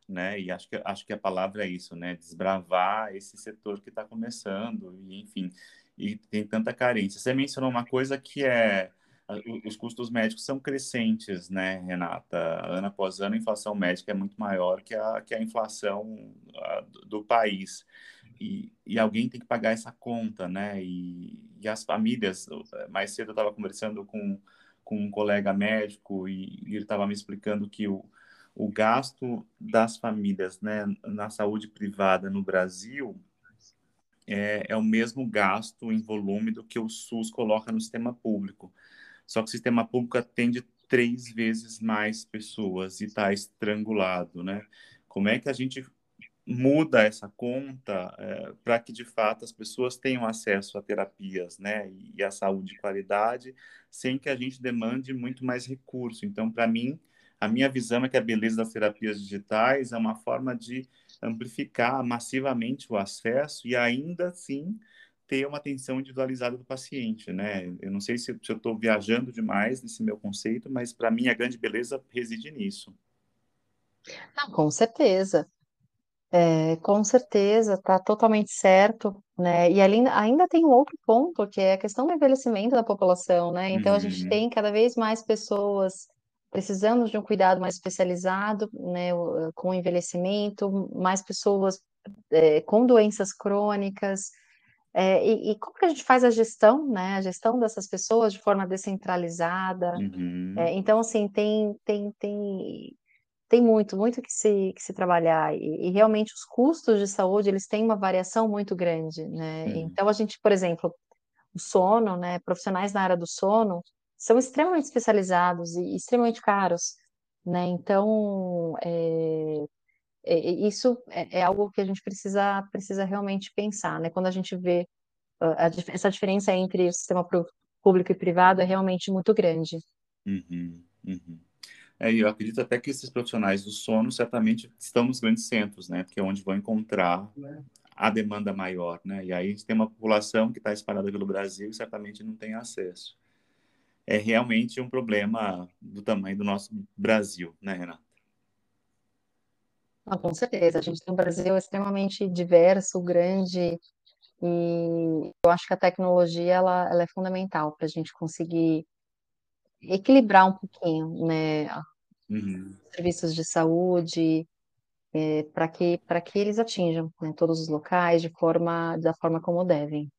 né? E acho que, acho que a palavra é isso, né? Desbravar esse setor que está começando, e enfim, e tem tanta carência. Você mencionou uma coisa que é os custos médicos são crescentes, né, Renata? Ano após ano, a inflação médica é muito maior que a, que a inflação do país e, e alguém tem que pagar essa conta, né? E, e as famílias, mais cedo eu estava conversando com, com um colega médico e, e ele estava me explicando que o, o gasto das famílias né, na saúde privada no Brasil é, é, o mesmo gasto em volume do que o SUS coloca no sistema público. Só que o sistema público atende três vezes mais pessoas e está estrangulado, né? Como é que a gente muda essa conta é, para que de fato as pessoas tenham acesso a terapias, né, e a saúde de qualidade, sem que a gente demande muito mais recurso. Então, para mim, a minha visão é que a beleza das terapias digitais é uma forma de amplificar massivamente o acesso e ainda assim ter uma atenção individualizada do paciente, né? Eu não sei se, se eu estou viajando demais nesse meu conceito, mas para mim a grande beleza reside nisso. Com certeza. É, com certeza, está totalmente certo, né? E ali, ainda tem um outro ponto, que é a questão do envelhecimento da população, né? Então, a gente uhum. tem cada vez mais pessoas precisando de um cuidado mais especializado, né? Com o envelhecimento, mais pessoas é, com doenças crônicas. É, e, e, como que a gente faz a gestão, né? A gestão dessas pessoas de forma descentralizada. Uhum. É, então, assim, tem, tem, tem tem muito, muito que se, que se trabalhar e, e, realmente os custos de saúde eles têm uma variação muito grande, né? Então a gente, por exemplo, o sono, né? Profissionais na área do sono são extremamente especializados e extremamente caros, né? Então é, isso é, é, algo que a gente precisa, precisa realmente pensar, né? Quando a gente vê a, a, essa diferença entre o sistema público e privado é realmente muito grande. Uhum, uhum. É, eu acredito até que esses profissionais do sono certamente estão nos grandes centros, né? Porque é onde vão encontrar a demanda maior, né? E aí a gente tem uma população que está espalhada pelo Brasil e certamente não tem acesso. É realmente um problema do tamanho do nosso Brasil, né, Renata? Ah, com certeza. A gente tem um Brasil extremamente diverso, grande, e eu acho que a tecnologia ela, ela é fundamental para a gente conseguir equilibrar um pouquinho, né, uhum. serviços de saúde, é, para que para que eles atinjam né, todos os locais de forma da forma como devem.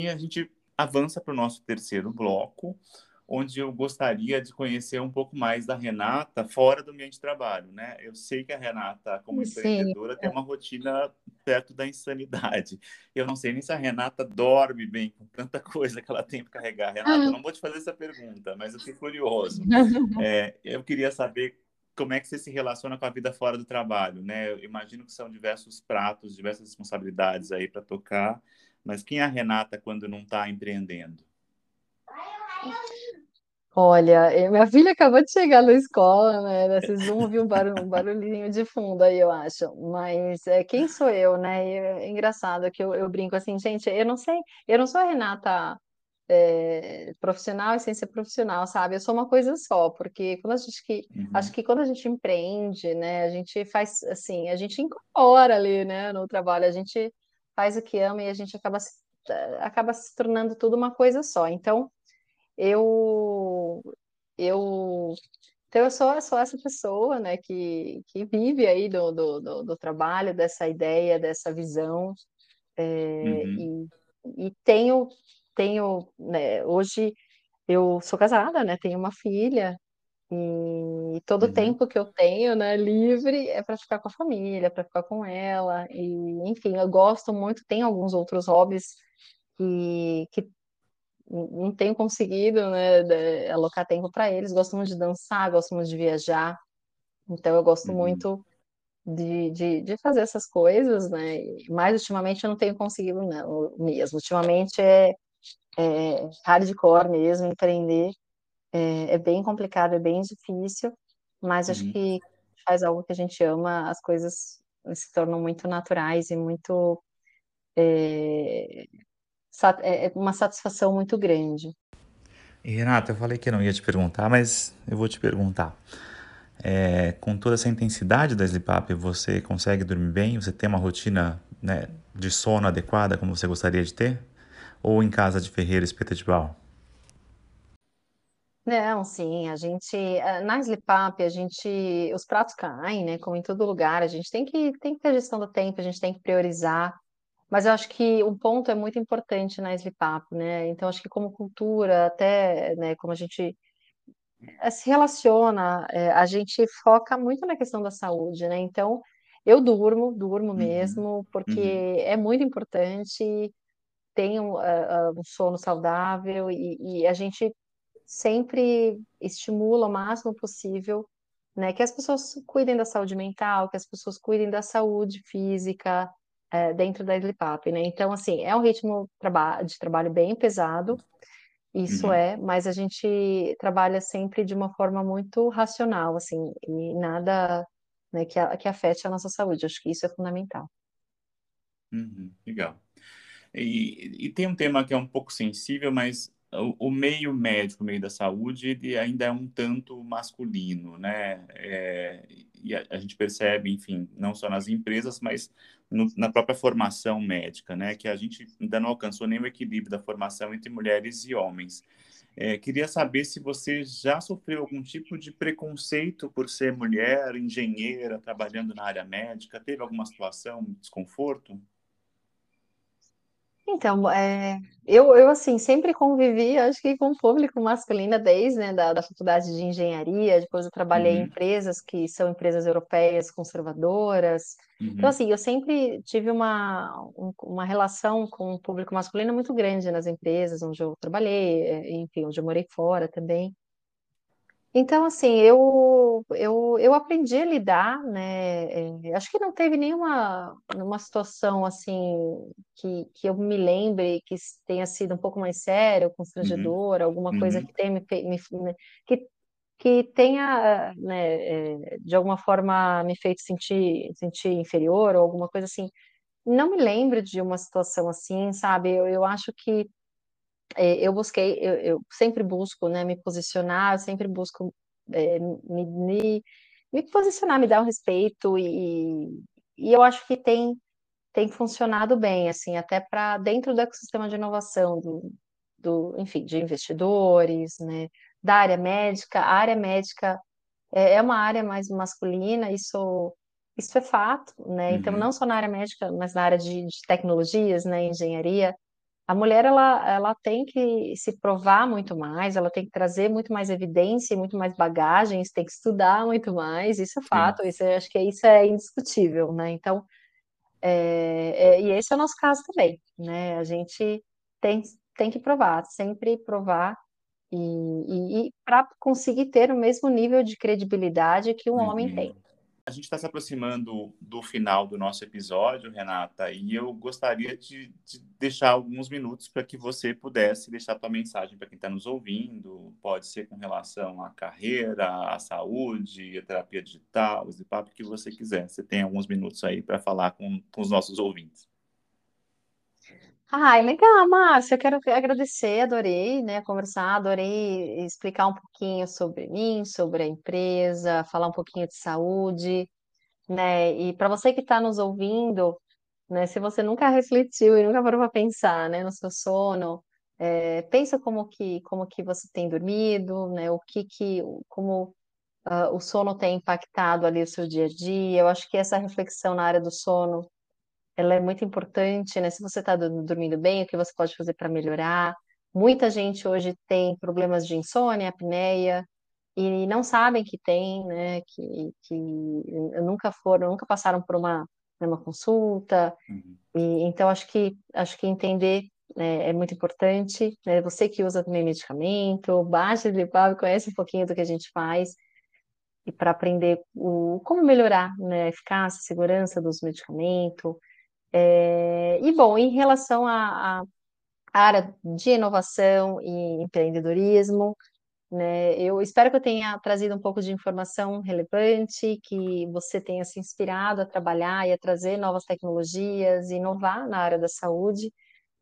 E a gente avança para o nosso terceiro bloco, onde eu gostaria de conhecer um pouco mais da Renata fora do ambiente de trabalho, né? Eu sei que a Renata, como Sim. empreendedora, tem uma rotina perto da insanidade. Eu não sei nem se a Renata dorme bem com tanta coisa que ela tem para carregar. Renata, eu não vou te fazer essa pergunta, mas eu fico curioso. É, eu queria saber como é que você se relaciona com a vida fora do trabalho, né? Eu imagino que são diversos pratos, diversas responsabilidades aí para tocar, mas quem é a Renata quando não está empreendendo? Olha, eh, minha filha acabou de chegar na escola, né? Vocês vão ouvir um, barulho, um barulhinho de fundo aí, eu acho. Mas é, quem sou eu, né? E é engraçado que eu, eu brinco assim, gente, eu não sei, eu não sou a Renata é, profissional e sem ser profissional, sabe? Eu sou uma coisa só, porque quando a gente que uhum. acho que quando a gente empreende, né? A gente faz assim, a gente incorpora ali, né? No trabalho, a gente faz o que ama e a gente acaba se, acaba se tornando tudo uma coisa só. Então eu eu então eu sou, sou essa pessoa né que, que vive aí do, do, do, do trabalho dessa ideia dessa visão é, uhum. e, e tenho tenho né, hoje eu sou casada né tenho uma filha e todo o uhum. tempo que eu tenho, né, livre, é para ficar com a família, para ficar com ela. E, enfim, eu gosto muito, tenho alguns outros hobbies que, que não tenho conseguido né, alocar tempo para eles. Gosto muito de dançar, gosto muito de viajar. Então, eu gosto uhum. muito de, de, de, fazer essas coisas, né? Mas ultimamente eu não tenho conseguido não, mesmo. Ultimamente é, é hardcore mesmo, empreender. É, é, bem complicado, é bem difícil, mas uhum. acho que faz algo que a gente ama, as coisas se tornam muito naturais e muito é, é, é uma satisfação muito grande. E, Renata, eu falei que não ia te perguntar, mas eu vou te perguntar. É, com toda essa intensidade da Sleep você consegue dormir bem? Você tem uma rotina né, de sono adequada como você gostaria de ter? Ou em casa de ferreiro espeta de pau? Não, sim, a gente, eh, na Sleep a gente, os pratos caem, né, como em todo lugar, a gente tem que, tem que ter gestão do tempo, a gente tem que priorizar, mas eu acho que um ponto é muito importante na Sleep né? Então acho que como cultura, até, né, como a gente eh, se relaciona, é, a gente foca muito na questão da saúde, né? Então eu durmo, durmo uhum, mesmo, porque uhum. é muito importante, tenho uh, uh, um sono saudável e, e a gente sempre estimula o máximo possível, né, que as pessoas cuidem da saúde mental, que as pessoas cuidem da saúde física, é, dentro da Slipap, né? Então, assim, é um ritmo de trabalho bem pesado, isso uhum. é, mas a gente trabalha sempre de uma forma muito racional, assim, e nada né, que, que afete a nossa saúde. Acho que isso é fundamental. Uhum, legal. E, e, tem um tema que é um pouco sensível, mas o, meio médico, o meio da saúde, ele ainda é um tanto masculino, né? É, e a, a, gente percebe, enfim, não só nas empresas, mas no, na própria formação médica, né? Que a gente ainda não alcançou nem o equilíbrio da formação entre mulheres e homens. É, queria saber se você já sofreu algum tipo de preconceito por ser mulher, engenheira, trabalhando na área médica. Teve alguma situação, desconforto? Então, é, eu, eu, assim, sempre convivi, acho que com o público masculino desde, né, da, da faculdade de engenharia, depois eu trabalhei em Uhum, empresas que são empresas europeias conservadoras. Então, uhum, assim, eu sempre tive uma, um- uma relação com o público masculino muito grande nas empresas onde eu trabalhei, é, enfim, onde eu morei fora também. Então, assim, eu, eu, eu aprendi a lidar, né? é, acho que não teve nenhuma uma situação, assim, que, que eu me lembre que tenha sido um pouco mais séria, ou uhum, constrangedora, alguma coisa uhum, que tenha me, me- que, que tenha, né, é, de alguma forma me feito sentir, sentir inferior, ou alguma coisa assim. Não me lembro de uma situação assim, sabe? Eu, eu acho que eu busquei, eu, eu sempre busco, né, me posicionar, eu sempre busco é, me, me, me posicionar, me dar o respeito e, e eu acho que tem, tem funcionado bem, assim, até para dentro do ecossistema de inovação, do, do, enfim, de investidores, né, da área médica. A área médica é, é uma área mais masculina, isso, isso é fato, né? Então, uhum. não só na área médica, mas na área de, de tecnologias, né, engenharia. A mulher ela, ela tem que se provar muito mais, ela tem que trazer muito mais evidência, muito mais bagagens, tem que estudar muito mais, isso é Sim. fato, isso é- acho que isso é indiscutível, né? Então, é, é, e esse é o nosso caso também, né? A gente tem, tem que provar, sempre provar, e, e, e para conseguir ter o mesmo nível de credibilidade que um homem Uhum. tem. A gente está se aproximando do final do nosso episódio, Renata, e eu gostaria de, de deixar alguns minutos para que você pudesse deixar sua mensagem para quem está nos ouvindo. Pode ser com relação à carreira, à saúde, à terapia digital, papo que você quiser. Você tem alguns minutos aí para falar com, com os nossos ouvintes. Ai, legal, Márcia. Eu quero agradecer, adorei, né, conversar, adorei explicar um pouquinho sobre mim, sobre a empresa, falar um pouquinho de saúde, né? E para você que está nos ouvindo, né, se você nunca refletiu e nunca parou para pensar, né, no seu sono, é, pensa como que como que você tem dormido, né? O que que como ah, o sono tem impactado ali o seu dia a dia. Eu acho que essa reflexão na área do sono ela é muito importante, né? Se você está dormindo bem, o que você pode fazer para melhorar? Muita gente hoje tem problemas de insônia, apneia, e não sabem que tem, né? Que, que nunca foram, nunca passaram por uma, né, uma consulta. Uhum. E, então, acho que, acho que entender né, é muito importante. Né? Você que usa também medicamento, baixa de papo, conhece um pouquinho do que a gente faz. E para aprender o, como melhorar né, a eficácia, a segurança dos medicamentos, é, e bom, em relação à, área de inovação e empreendedorismo, né, eu espero que eu tenha trazido um pouco de informação relevante, que você tenha se inspirado a trabalhar e a trazer novas tecnologias, inovar na área da saúde,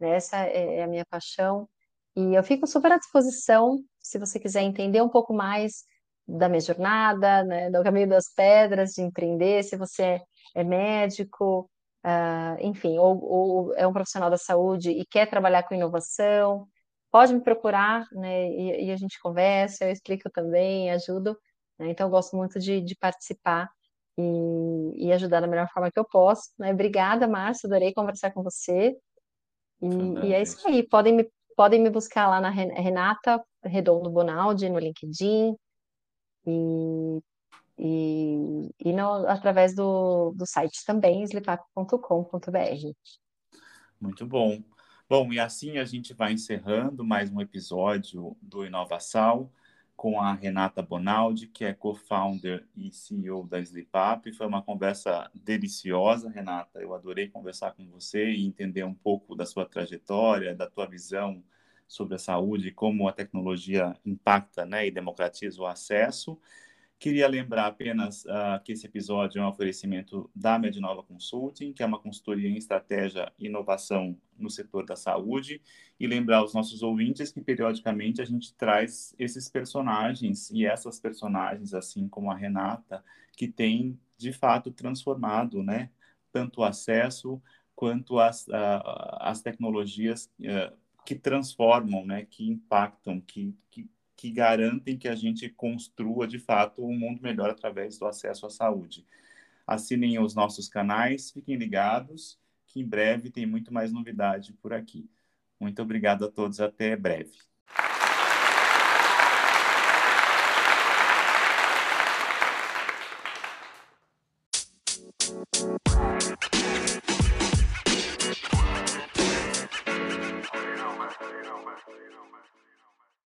né, essa é é a minha paixão. E eu fico super à disposição, se você quiser entender um pouco mais da minha jornada, né, do caminho das pedras de empreender, se você é médico, ah, enfim, ou, ou é um profissional da saúde e quer trabalhar com inovação, pode me procurar, né, e, e a gente conversa, eu explico também, ajudo, né, então eu gosto muito de, de participar e, e ajudar da melhor forma que eu posso, né, obrigada, Márcia, adorei conversar com você, e, e é isso aí, podem me, podem me buscar lá na Ren- Renata Redondo Bonaldi, no LinkedIn, e, e, e no, através do, do site também, slipap.com.br. Muito bom. Bom, e assim a gente vai encerrando mais um episódio do Inovação com a Renata Bonaldi, que é co-founder e CEO da SleepUp. Foi uma conversa deliciosa, Renata. Eu adorei conversar com você e entender um pouco da sua trajetória, da tua visão sobre a saúde como a tecnologia impacta né, e democratiza o acesso. Queria lembrar apenas uh, que esse episódio é um oferecimento da Medinova Consulting, que é uma consultoria em estratégia e inovação no setor da saúde, e lembrar aos nossos ouvintes que periodicamente a gente traz esses personagens e essas personagens, assim como a Renata, que tem de fato transformado, né, tanto o acesso quanto as, uh, as tecnologias uh, que transformam, né, que impactam, que, que que garantem que a gente construa de fato um mundo melhor através do acesso à saúde. Assinem os nossos canais, fiquem ligados que em breve tem muito mais novidade por aqui. Muito obrigado a todos, até breve.